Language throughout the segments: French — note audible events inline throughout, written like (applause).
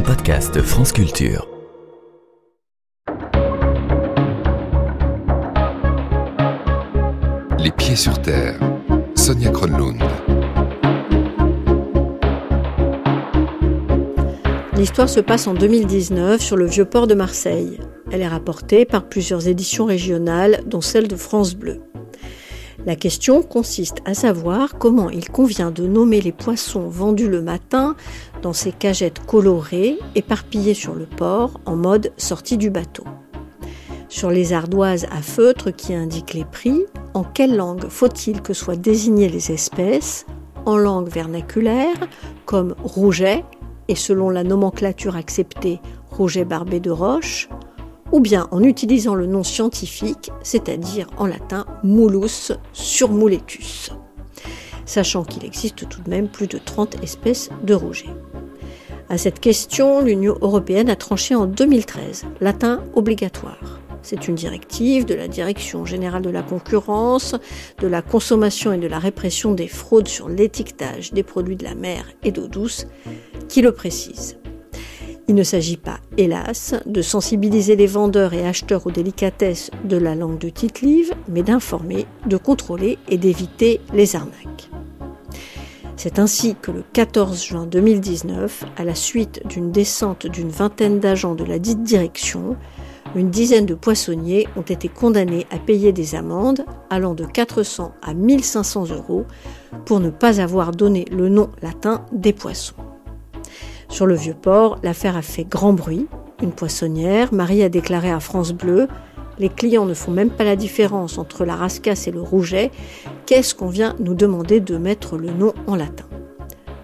un podcast France Culture. Les pieds sur terre. Sonia Kronlund. L'histoire se passe en 2019 sur le vieux port de Marseille. Elle est rapportée par plusieurs éditions régionales, dont celle de France Bleu. La question consiste à savoir comment il convient de nommer les poissons vendus le matin dans ces cagettes colorées éparpillées sur le port en mode sortie du bateau. Sur les ardoises à feutre qui indiquent les prix, en quelle langue faut-il que soient désignées les espèces En langue vernaculaire, comme rouget, et selon la nomenclature acceptée, rouget barbé de roche, ou bien en utilisant le nom scientifique, c'est-à-dire en latin Mulus surmuletus, sachant qu'il existe tout de même plus de 30 espèces de rouget. À cette question, l'Union européenne a tranché en 2013, latin obligatoire. C'est une directive de la Direction générale de la concurrence, de la consommation et de la répression des fraudes sur l'étiquetage des produits de la mer et d'eau douce qui le précise. Il ne s'agit pas, hélas, de sensibiliser les vendeurs et acheteurs aux délicatesses de la langue de Tite-Live, mais d'informer, de contrôler et d'éviter les arnaques. C'est ainsi que le 14 juin 2019, à la suite d'une descente d'une vingtaine d'agents de la dite direction, une dizaine de poissonniers ont été condamnés à payer des amendes allant de 400 à 1500 euros pour ne pas avoir donné le nom latin des poissons. Sur le vieux port, l'affaire a fait grand bruit. Une poissonnière, Marie a déclaré à France Bleu Les clients ne font même pas la différence entre la rascasse et le rouget. Qu'est-ce qu'on vient nous demander de mettre le nom en latin?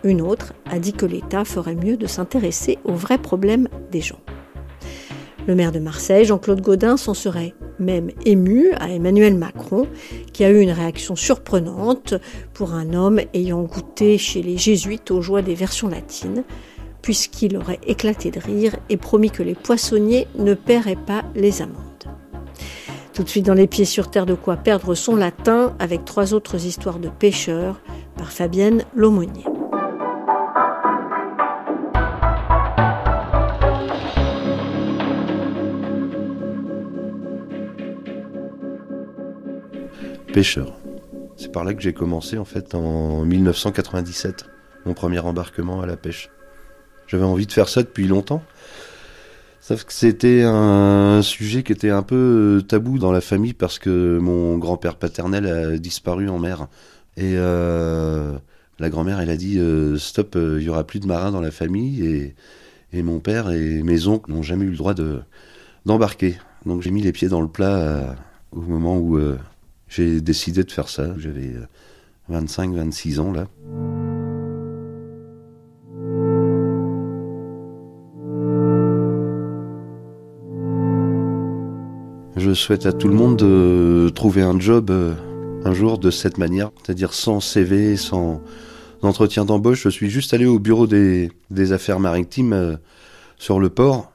Une autre a dit que l'État ferait mieux de s'intéresser aux vrais problèmes des gens. Le maire de Marseille, Jean-Claude Gaudin, s'en serait même ému à Emmanuel Macron, qui a eu une réaction surprenante pour un homme ayant goûté chez les jésuites aux joies des versions latines puisqu'il aurait éclaté de rire et promis que les poissonniers ne paieraient pas les amendes. Tout de suite dans les pieds sur terre de quoi perdre son latin avec trois autres histoires de pêcheurs par Fabienne Lomonier. Pêcheur. C'est par là que j'ai commencé en fait en 1997, mon premier embarquement à la pêche. J'avais envie de faire ça depuis longtemps. Sauf que c'était un sujet qui était un peu tabou dans la famille parce que mon grand-père paternel a disparu en mer. Et euh, la grand-mère, elle a dit euh, stop, il y aura plus de marins dans la famille. Et, et mon père et mes oncles n'ont jamais eu le droit de d'embarquer. Donc j'ai mis les pieds dans le plat euh, au moment où j'ai décidé de faire ça. J'avais 25-26 ans là. Je souhaite à tout le monde de trouver un job euh, un jour de cette manière, c'est-à-dire sans CV, sans entretien d'embauche. Je suis juste allé au bureau des, affaires maritimes euh, sur le port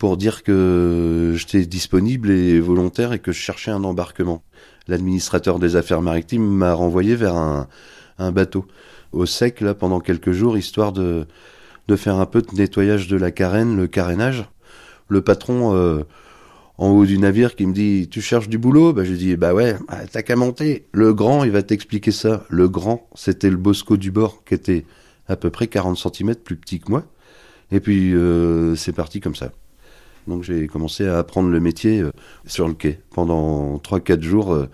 pour dire que j'étais disponible et volontaire et que je cherchais un embarquement. L'administrateur des affaires maritimes m'a renvoyé vers un, bateau au sec là pendant quelques jours histoire de, faire un peu de nettoyage de la carène, le carénage. Le patron euh, en haut du navire qui me dit tu cherches du boulot? Bah je dis bah ouais bah, t'as qu'à monter. Le grand il va t'expliquer ça. Le grand c'était le Bosco du bord qui était à peu près 40 cm plus petit que moi. Et puis euh, c'est parti comme ça. Donc j'ai commencé à apprendre le métier euh, sur le quai pendant 3-4 jours euh,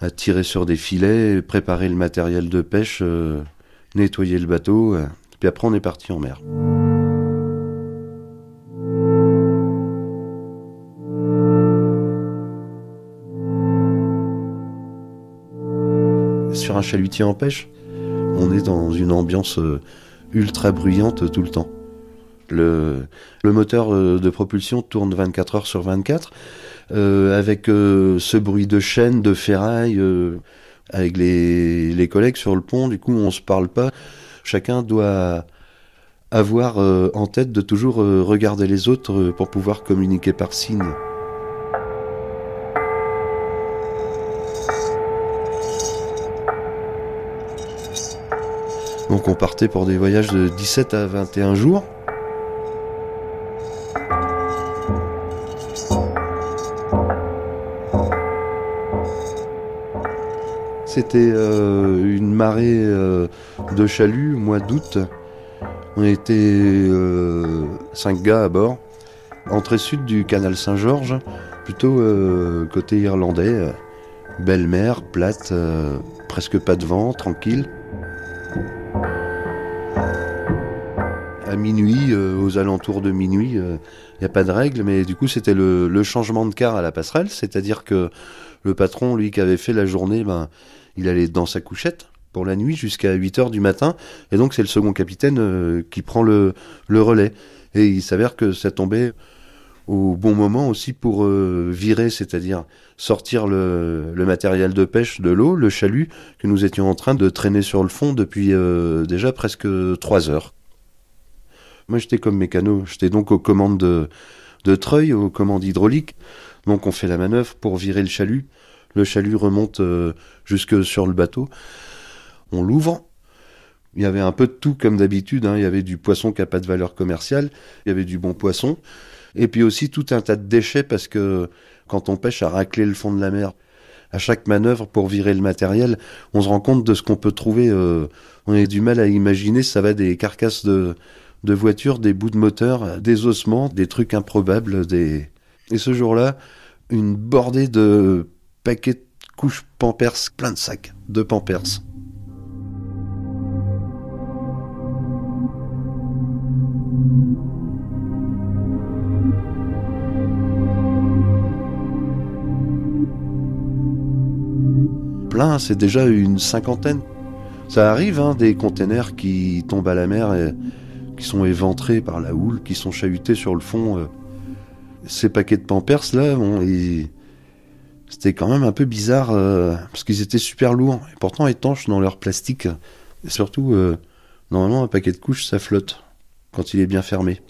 à tirer sur des filets préparer le matériel de pêche nettoyer le bateau puis après on est parti en mer sur un chalutier en pêche, on est dans une ambiance euh, ultra bruyante tout le temps. Le, moteur euh, de propulsion tourne 24 heures sur 24, euh, avec ce bruit de chaîne, de ferraille, avec les, les, collègues sur le pont, du coup on se parle pas. Chacun doit avoir en tête de toujours regarder les autres pour pouvoir communiquer par signe. Donc on partait pour des voyages de 17 à 21 jours. C'était euh, une marée euh, de chaluts, mois d'août. On était euh, cinq gars à bord. Entrée sud du canal Saint-Georges, plutôt euh, côté irlandais. Belle mer, plate, presque pas de vent, tranquille. À minuit, aux alentours de minuit, il n'y a pas de règle, mais du coup c'était le, changement de quart à la passerelle, c'est-à-dire que le patron, lui, qui avait fait la journée, ben, il allait dans sa couchette pour la nuit jusqu'à 8 heures du matin. Et donc, c'est le second capitaine euh, qui prend le, relais. Et il s'avère que ça tombait au bon moment aussi pour euh, virer, c'est-à-dire sortir le, matériel de pêche de l'eau, le chalut, que nous étions en train de traîner sur le fond depuis euh, déjà presque 3 heures. Moi, j'étais comme mécano. J'étais donc aux commandes de, de treuil, aux commandes hydrauliques. Donc, on fait la manœuvre pour virer le chalut. Le chalut remonte euh, jusque sur le bateau. On l'ouvre. Il y avait un peu de tout comme d'habitude. Hein. Il y avait du poisson qui n'a pas de valeur commerciale. Il y avait du bon poisson. Et puis aussi tout un tas de déchets parce que quand on pêche à racler le fond de la mer, à chaque manœuvre pour virer le matériel, on se rend compte de ce qu'on peut trouver. Euh, on a du mal à imaginer. Ça va des carcasses de, de voitures, des bouts de moteur, des ossements, des trucs improbables. Des... Et ce jour-là, une bordée de paquet de couches Pampers, plein de sacs de Pampers. Plein, c'est déjà une cinquantaine. Ça arrive, hein, des containers qui tombent à la mer et qui sont éventrés par la houle, qui sont chahutés sur le fond. Euh. Ces paquets de Pampers, là, c'était quand même un peu bizarre euh, parce qu'ils étaient super lourds et pourtant étanches dans leur plastique. Et surtout, euh, normalement, un paquet de couches, ça flotte quand il est bien fermé.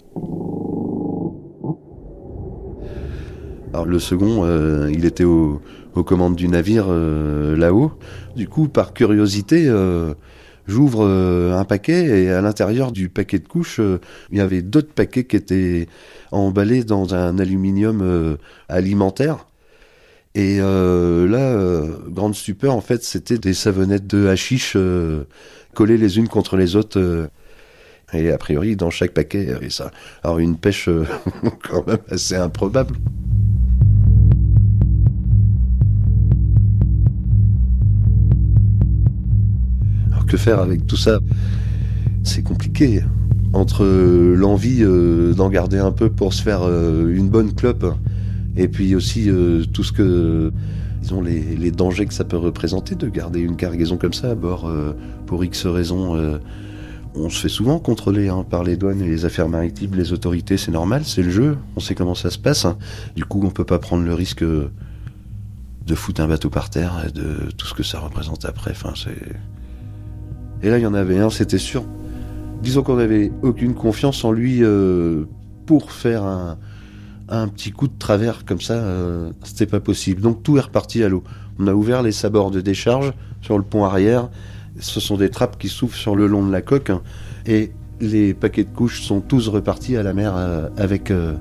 Alors le second, il était aux commandes du navire là-haut. Du coup, par curiosité, j'ouvre un paquet et à l'intérieur du paquet de couches, il y avait d'autres paquets qui étaient emballés dans un aluminium alimentaire et euh, là, euh, grande stupeur, en fait, c'était des savonnettes de hashish euh, collées les unes contre les autres. et a priori, dans chaque paquet, il y avait ça. Alors, une pêche (laughs) quand même assez improbable. Que faire avec tout ça? C'est compliqué. Entre l'envie d'en garder un peu pour se faire une bonne clope et puis aussi euh, tout ce que disons les, les, dangers que ça peut représenter de garder une cargaison comme ça à bord euh, pour X raisons. Euh, on se fait souvent contrôler hein, par les douanes et les affaires maritimes, les autorités, c'est normal, c'est le jeu, on sait comment ça se passe. Du coup, on peut pas prendre le risque de foutre un bateau par terre et de tout ce que ça représente après. Enfin, c'est... Et là, il y en avait un, c'était sûr. Disons qu'on n'avait aucune confiance en lui pour faire un, un petit coup de travers comme ça, euh, c'était pas possible. Donc tout est reparti à l'eau. On a ouvert les sabords de décharge sur le pont arrière. Ce sont des trappes qui s'ouvrent sur le long de la coque. Hein. et les paquets de couches sont tous repartis à la mer euh, avec euh,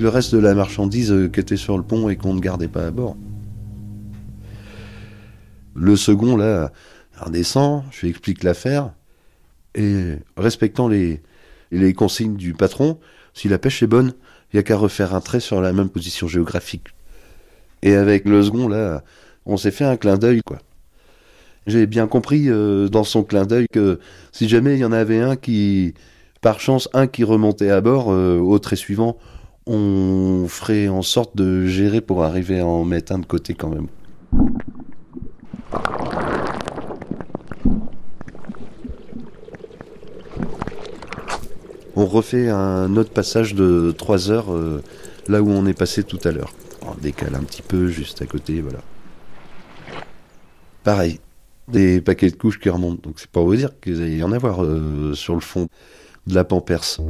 le reste de la marchandise qui était sur le pont et qu'on ne gardait pas à bord. Le second, là, redescend, je lui explique l'affaire. Et respectant les, les consignes du patron, si la pêche est bonne, il n'y a qu'à refaire un trait sur la même position géographique. Et avec le second, là, on s'est fait un clin d'œil, quoi. J'ai bien compris euh, dans son clin d'œil que si jamais il y en avait un qui, par chance, un qui remontait à bord, euh, au trait suivant, on ferait en sorte de gérer pour arriver à en mettre un de côté quand même. On refait un autre passage de 3 heures euh, là où on est passé tout à l'heure. On décale un petit peu juste à côté, voilà. Pareil, des paquets de couches qui remontent. Donc c'est pour vous dire qu'il y en avoir euh, sur le fond de la Pamperse.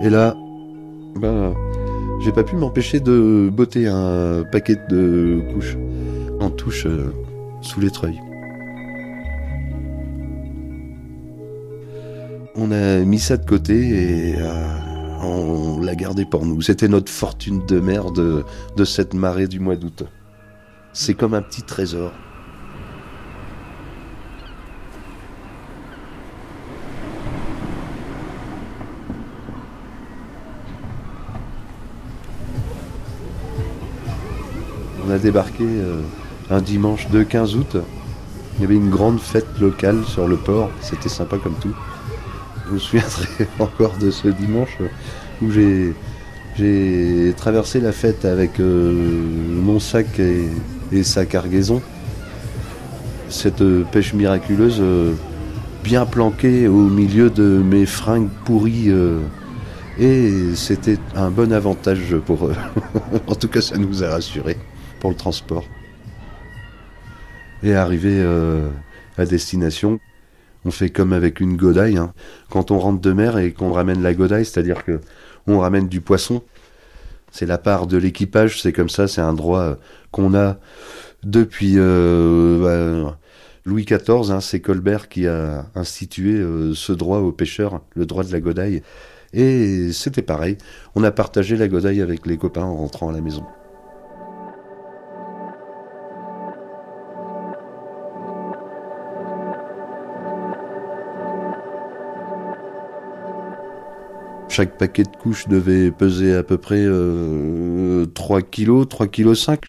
Et là, ben, J'ai pas pu m'empêcher de botter un paquet de couches en touche euh, sous les treuils. On a mis ça de côté et euh, on l'a gardé pour nous. C'était notre fortune de mer de, de cette marée du mois d'août. C'est comme un petit trésor. On a débarqué euh, un dimanche de 15 août. Il y avait une grande fête locale sur le port. C'était sympa comme tout. Je me souviendrai (laughs) encore de ce dimanche où j'ai traversé la fête avec euh, mon sac et, sa cargaison. Cette euh, pêche miraculeuse bien planquée au milieu de mes fringues pourries. et c'était un bon avantage pour eux. (laughs) en tout cas, ça nous a rassurés pour le transport. Et arrivé euh, à destination, on fait comme avec une godaille. hein. Quand on rentre de mer et qu'on ramène la godaille, c'est-à-dire que on ramène du poisson, c'est la part de l'équipage, c'est comme ça, c'est un droit euh, qu'on a depuis euh, bah, Louis XIV. hein, c'est Colbert qui a institué ce droit aux pêcheurs, le droit de la godaille. Et c'était pareil, on a partagé la godaille avec les copains en rentrant à la maison. Chaque paquet de couches devait peser à peu près euh, 3 kg, 3 kg 5.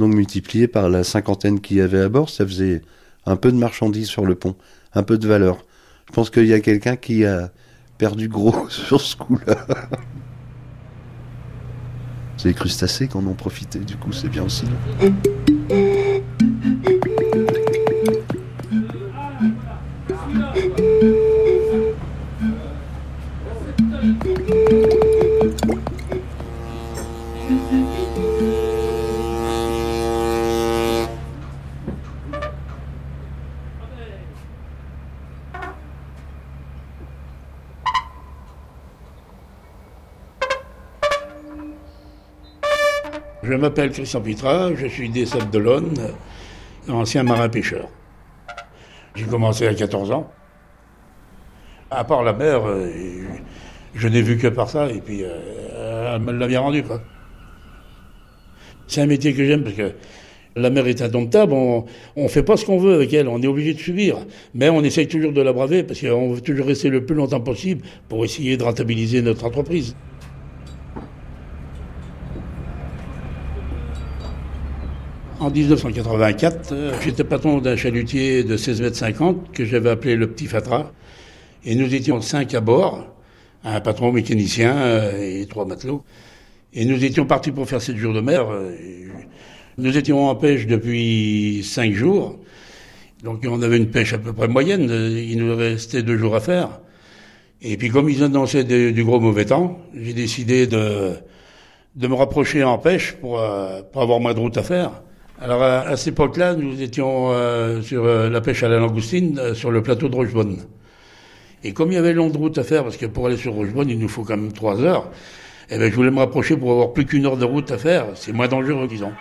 Donc multiplié par la cinquantaine qu'il y avait à bord, ça faisait un peu de marchandises sur le pont, un peu de valeur. Je pense qu'il y a quelqu'un qui a perdu gros (laughs) sur ce coup-là. C'est les crustacés qui en ont profité, du coup c'est bien aussi. Je m'appelle Christian Pitra, je suis des Sables d'Olonne, ancien marin-pêcheur. J'ai commencé à 14 ans. À part la mer, euh, je n'ai vu que par ça, et puis euh, elle me l'a bien rendu. C'est un métier que j'aime parce que la mer est indomptable, on ne fait pas ce qu'on veut avec elle, on est obligé de subir. Mais on essaye toujours de la braver parce qu'on veut toujours rester le plus longtemps possible pour essayer de rentabiliser notre entreprise. En 1984, euh, j'étais patron d'un chalutier de 16 mètres 50 que j'avais appelé le Petit Fatra. Et nous étions cinq à bord, un patron mécanicien euh, et trois matelots. Et nous étions partis pour faire sept jours de mer. euh, Nous étions en pêche depuis cinq jours. Donc on avait une pêche à peu près moyenne. Il nous restait deux jours à faire. Et puis comme ils annonçaient de- du gros mauvais temps, j'ai décidé de, de me rapprocher en pêche pour, pour avoir moins de route à faire. Alors à, à cette époque-là, nous étions euh, sur euh, la pêche à la langoustine euh, sur le plateau de Rochebonne. Et comme il y avait long de route à faire, parce que pour aller sur Rochebonne, il nous faut quand même trois heures, eh ben, je voulais me rapprocher pour avoir plus qu'une heure de route à faire. C'est moins dangereux, disons.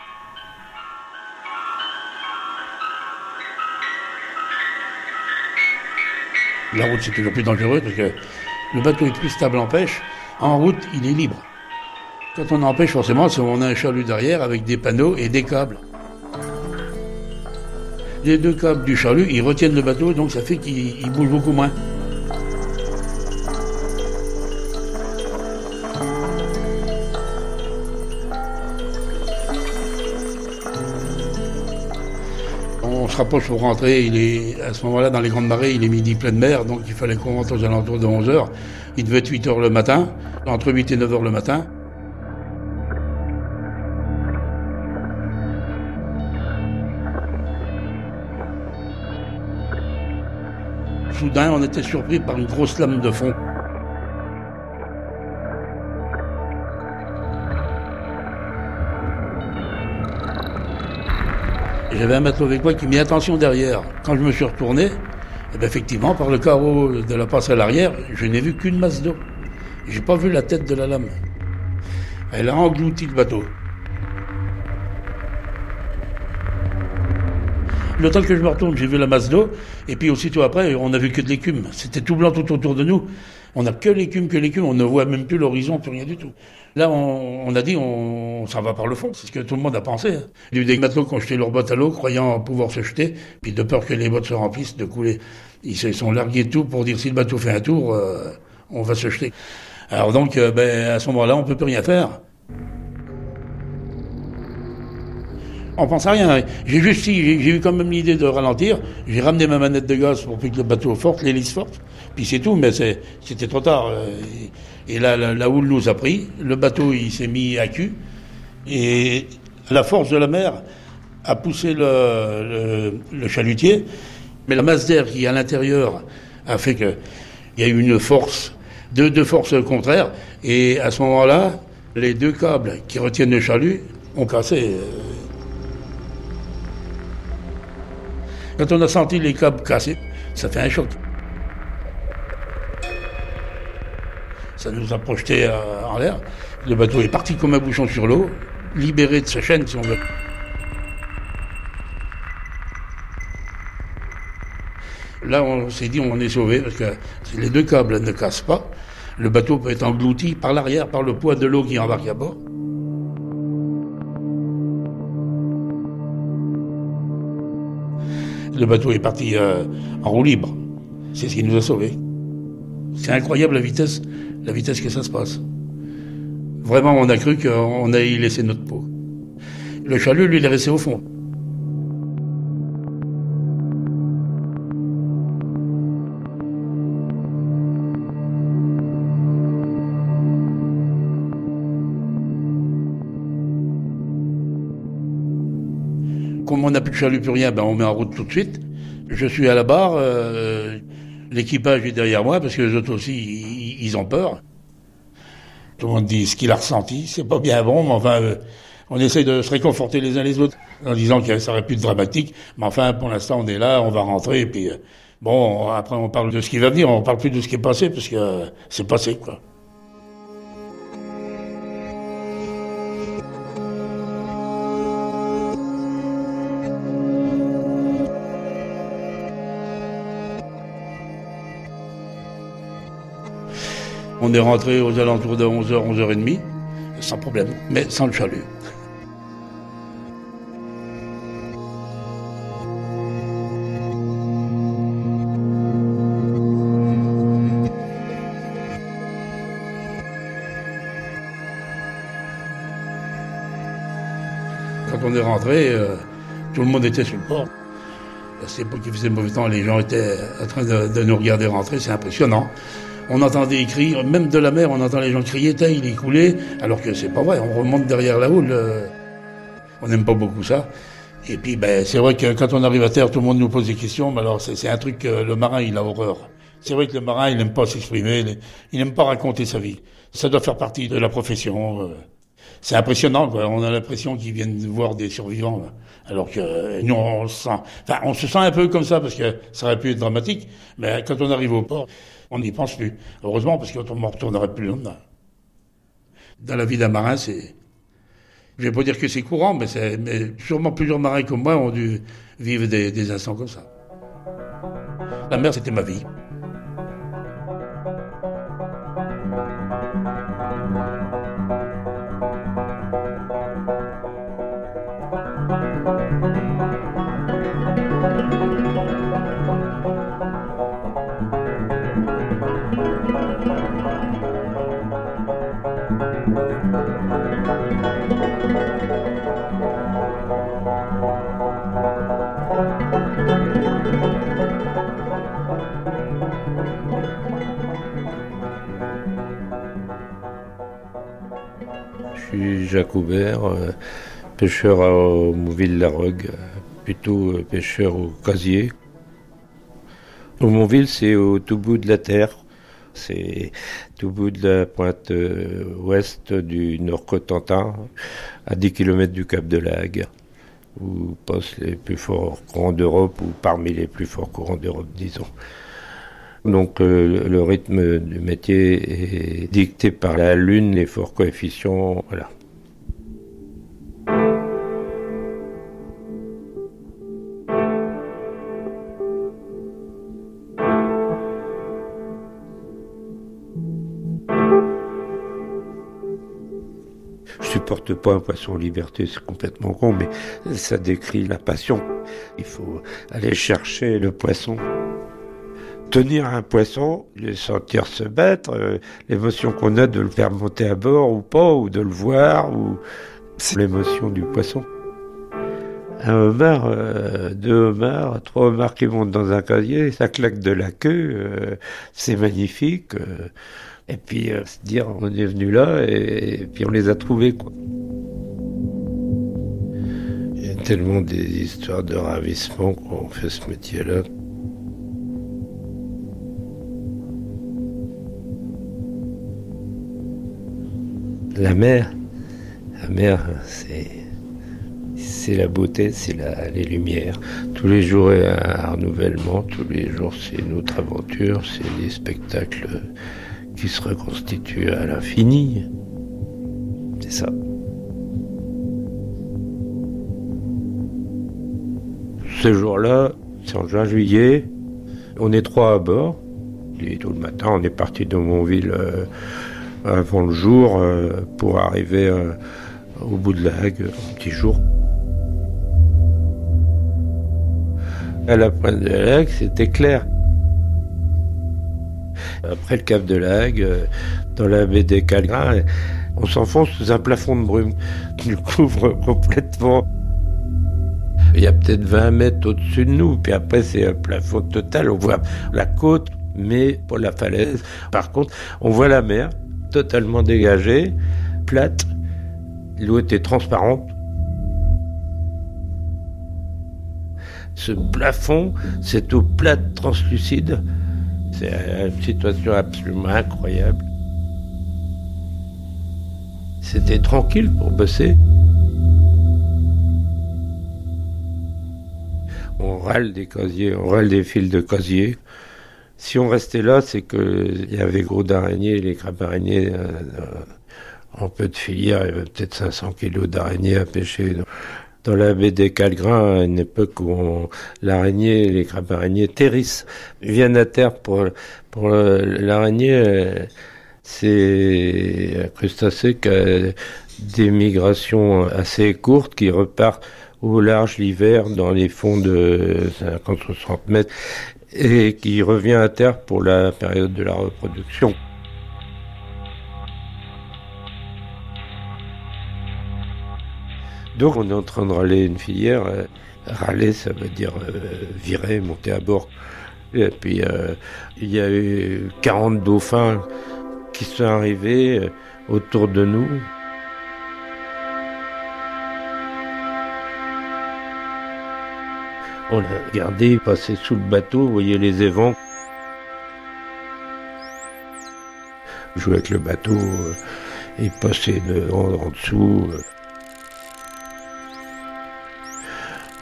La route, c'est toujours plus dangereux parce que le bateau est plus stable en pêche. En route, il est libre. Quand on empêche, forcément, c'est on a un chalut derrière avec des panneaux et des câbles. Les deux câbles du chalut, ils retiennent le bateau, donc ça fait qu'il il bouge beaucoup moins. On se rapproche pour rentrer, il est, à ce moment-là, dans les grandes marées, il est midi pleine mer, donc il fallait qu'on rentre aux alentours de 11 heures. Il devait être 8 heures le matin, entre 8 et 9 heures le matin. Soudain, on était surpris par une grosse lame de fond. J'avais un matelot avec moi qui mit attention derrière. Quand je me suis retourné, eh ben, effectivement, par le carreau de la passerelle arrière, je n'ai vu qu'une masse d'eau. J'ai pas vu la tête de la lame. Elle a englouti le bateau. Le temps que je me retourne, j'ai vu la masse d'eau, et puis aussitôt après, on n'a vu que de l'écume. C'était tout blanc tout autour de nous. On n'a que l'écume, que l'écume, on ne voit même plus l'horizon, plus rien du tout. Là, on, a dit, on, ça va par le fond, c'est ce que tout le monde a pensé. Hein. Il y a eu des matelots qui ont jeté leurs bottes à l'eau, croyant pouvoir se jeter, puis de peur que les bottes se remplissent, de couler. Ils se sont largués tout pour dire si le bateau fait un tour, euh, on va se jeter. Alors donc, euh, ben, à ce moment-là, on peut plus rien faire. On pense à rien. J'ai juste, j'ai eu quand même l'idée de ralentir. J'ai ramené ma manette de gaz pour que le bateau forte, l'hélice forte. Puis c'est tout, mais c'était trop tard. Et là, la, houle nous a pris. Le bateau, il s'est mis à cul. Et la force de la mer a poussé le, chalutier. Mais la masse d'air qui est à l'intérieur a fait qu'il y a eu une force, deux, deux forces contraires. Et à ce moment-là, les deux câbles qui retiennent le chalut ont cassé. Quand on a senti les câbles cassés, ça fait un choc. Ça nous a projeté euh, en l'air. Le bateau est parti comme un bouchon sur l'eau, libéré de sa chaîne, si on veut. Là, on s'est dit, on est sauvé parce que les deux câbles ne cassent pas. Le bateau peut être englouti par l'arrière, par le poids de l'eau qui embarque à bord. Le bateau est parti euh, en roue libre. C'est ce qui nous a sauvés. C'est incroyable la vitesse, la vitesse que ça se passe. Vraiment, on a cru qu'on allait y laisser notre peau. Le chalut, lui, il est resté au fond. Comme on n'a plus de chalut, plus rien, ben on met en route tout de suite. Je suis à la barre, euh, l'équipage est derrière moi parce que les autres aussi, ils, ont peur. Tout le monde dit ce qu'il a ressenti, c'est pas bien bon, mais enfin, euh, on essaye de se réconforter les uns les autres en disant que ça aurait pu être dramatique. Mais enfin, pour l'instant, on est là, on va rentrer, et puis euh, bon, après on parle de ce qui va venir, on parle plus de ce qui est passé parce que c'est passé, quoi. On est rentré aux alentours de 11h, 11h30, sans problème, mais sans le chalut. Quand on est rentré, euh, tout le monde était sur le port. C'est pas qu'il faisait mauvais temps, les gens étaient en train de nous regarder rentrer, c'est impressionnant on entendait des cris, même de la mer, on entend les gens crier, il est coulé, alors que c'est pas vrai, on remonte derrière la houle. Euh, on n'aime pas beaucoup ça. Et puis, ben, c'est vrai que quand on arrive à terre, tout le monde nous pose des questions, mais alors c'est un truc que le marin, il a horreur. C'est vrai que le marin, il n'aime pas s'exprimer, il n'aime pas raconter sa vie. Ça doit faire partie de la profession. Euh. C'est impressionnant. On a l'impression qu'ils viennent voir des survivants, alors que nous, on se sent, enfin, on se sent un peu comme ça parce que ça aurait pu être dramatique, mais quand on arrive au port, on n'y pense plus. Heureusement, parce qu'on ne retournerait plus longtemps. Dans la vie d'un marin, c'est. Je vais pas dire que c'est courant, mais, sûrement plusieurs marins comme moi ont dû vivre des instants comme ça. La mer, c'était ma vie. Jacques Aubert, euh, pêcheur à Mouville-la-Rogue, plutôt euh, pêcheur au casier. Mouville, c'est au tout bout de la terre. C'est tout bout de la pointe euh, ouest du Nord-Cotentin, à 10 km du Cap de la Hague, où passent les plus forts courants d'Europe, ou parmi les plus forts courants d'Europe, disons. Donc euh, le rythme du métier est dicté par la lune, les forts coefficients, voilà. Pas un poisson en liberté, c'est complètement con, mais ça décrit la passion. Il faut aller chercher le poisson. Tenir un poisson, le sentir se battre, euh, l'émotion qu'on a de le faire monter à bord ou pas, ou de le voir, ou c'est l'émotion du poisson. Un homard, euh, deux homards, trois homards qui montent dans un casier, ça claque de la queue, euh, c'est magnifique. Et puis euh, se dire on est venu là et, puis on les a trouvés. Il y a tellement des histoires de ravissement quand on fait ce métier-là. La mer, la mer, c'est c'est la beauté, c'est les lumières. Tous les jours est un renouvellement, tous les jours c'est une autre aventure, c'est des spectacles qui se reconstitue à l'infini. C'est ça. Ce jour-là, c'est en juin-juillet, on est trois à bord. Et tout le matin, on est parti de Montville euh, avant le jour euh, pour arriver euh, au bout de la Hague, un petit jour. À la pointe de la c'était clair. Après le cap de la euh, dans la baie des Calgrins, on s'enfonce sous un plafond de brume (laughs) qui nous couvre complètement. Il y a peut-être 20 mètres au-dessus de nous, puis après c'est un plafond total. On voit la côte, mais pas la falaise. Par contre, on voit la mer totalement dégagée, plate. L'eau était transparente. Ce plafond, cette eau plate translucide, c'est une situation absolument incroyable. C'était tranquille pour bosser. On râle des casiers, on râle des fils de casier. Si on restait là, c'est qu'il y avait gros d'araignées, les crabes araignées, euh, en peu de filière, il y avait peut-être 500 kilos d'araignées à pêcher dans la baie des Calgrins, à une époque où l'araignée, les crabes araignées terrissent, viennent à terre pour, pour l'araignée. C'est un crustacé qui a des migrations assez courtes qui repartent au large l'hiver dans les fonds de 50 60 mètres et qui revient à terre pour la période de la reproduction. Donc on est en train de râler une filière. Euh, râler, ça veut dire euh, virer, monter à bord. Et puis euh, il y a eu 40 dauphins qui sont arrivés autour de nous. On a regardé passer sous le bateau, vous voyez les évents. Jouer avec le bateau et passer de, en dessous.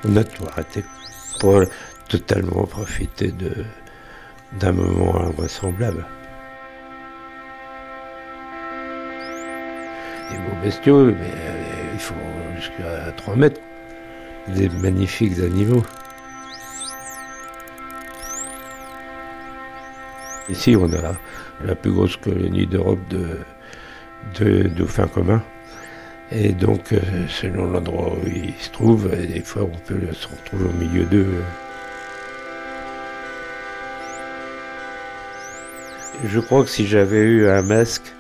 On a tout arrêté pour totalement profiter de, d'un moment invraisemblable. Des beaux bestiaux, mais euh, ils font jusqu'à 3 mètres. Des magnifiques animaux. Ici, on a la plus grosse colonie d'Europe de, de dauphins communs. Et donc, euh, selon l'endroit où il se trouve, des fois on peut se retrouver au milieu d'eux. Je crois que si j'avais eu un masque,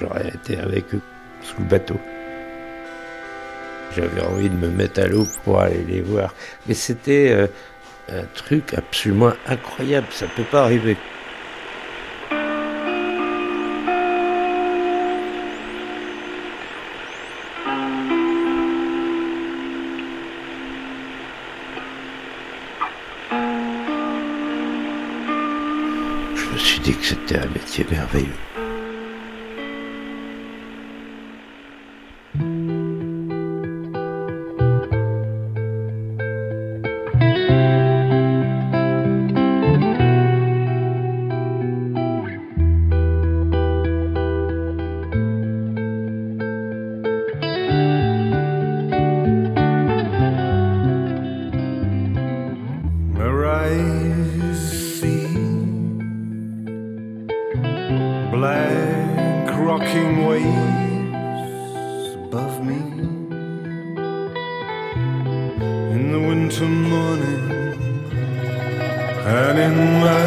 j'aurais été avec eux sous le bateau. J'avais envie de me mettre à l'eau pour aller les voir. Mais c'était euh, un truc absolument incroyable, ça ne peut pas arriver. C'était un métier merveilleux. In my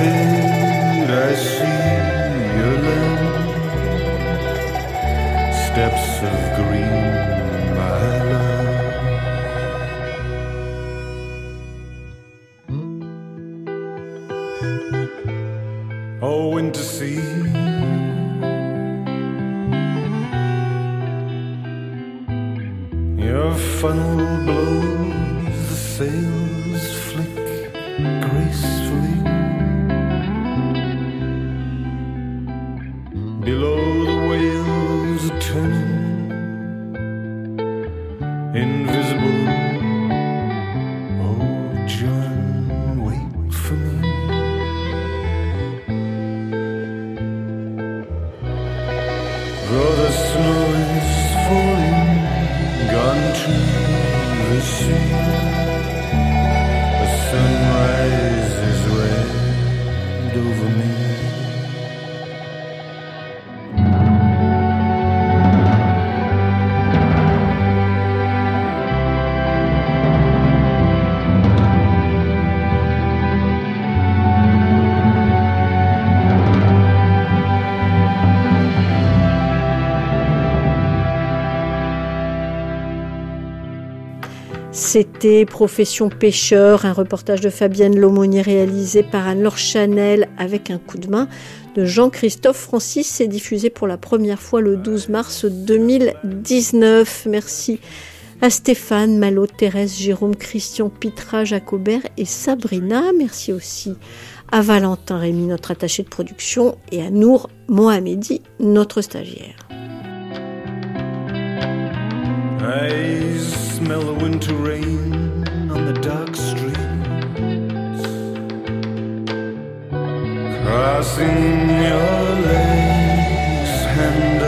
head I see your land, steps of green, invisible. Profession pêcheur, un reportage de Fabienne Lomonier réalisé par Anne-Laure Chanel avec un coup de main de Jean-Christophe Francis. C'est diffusé pour la première fois le 12 mars 2019. Merci à Stéphane, Malo, Thérèse, Jérôme, Christian, Pitra, Jacobert et Sabrina. Merci aussi à Valentin Rémy, notre attaché de production, et à Nour Mohamedi, notre stagiaire. I smell the winter rain on the dark streets, crossing your legs and.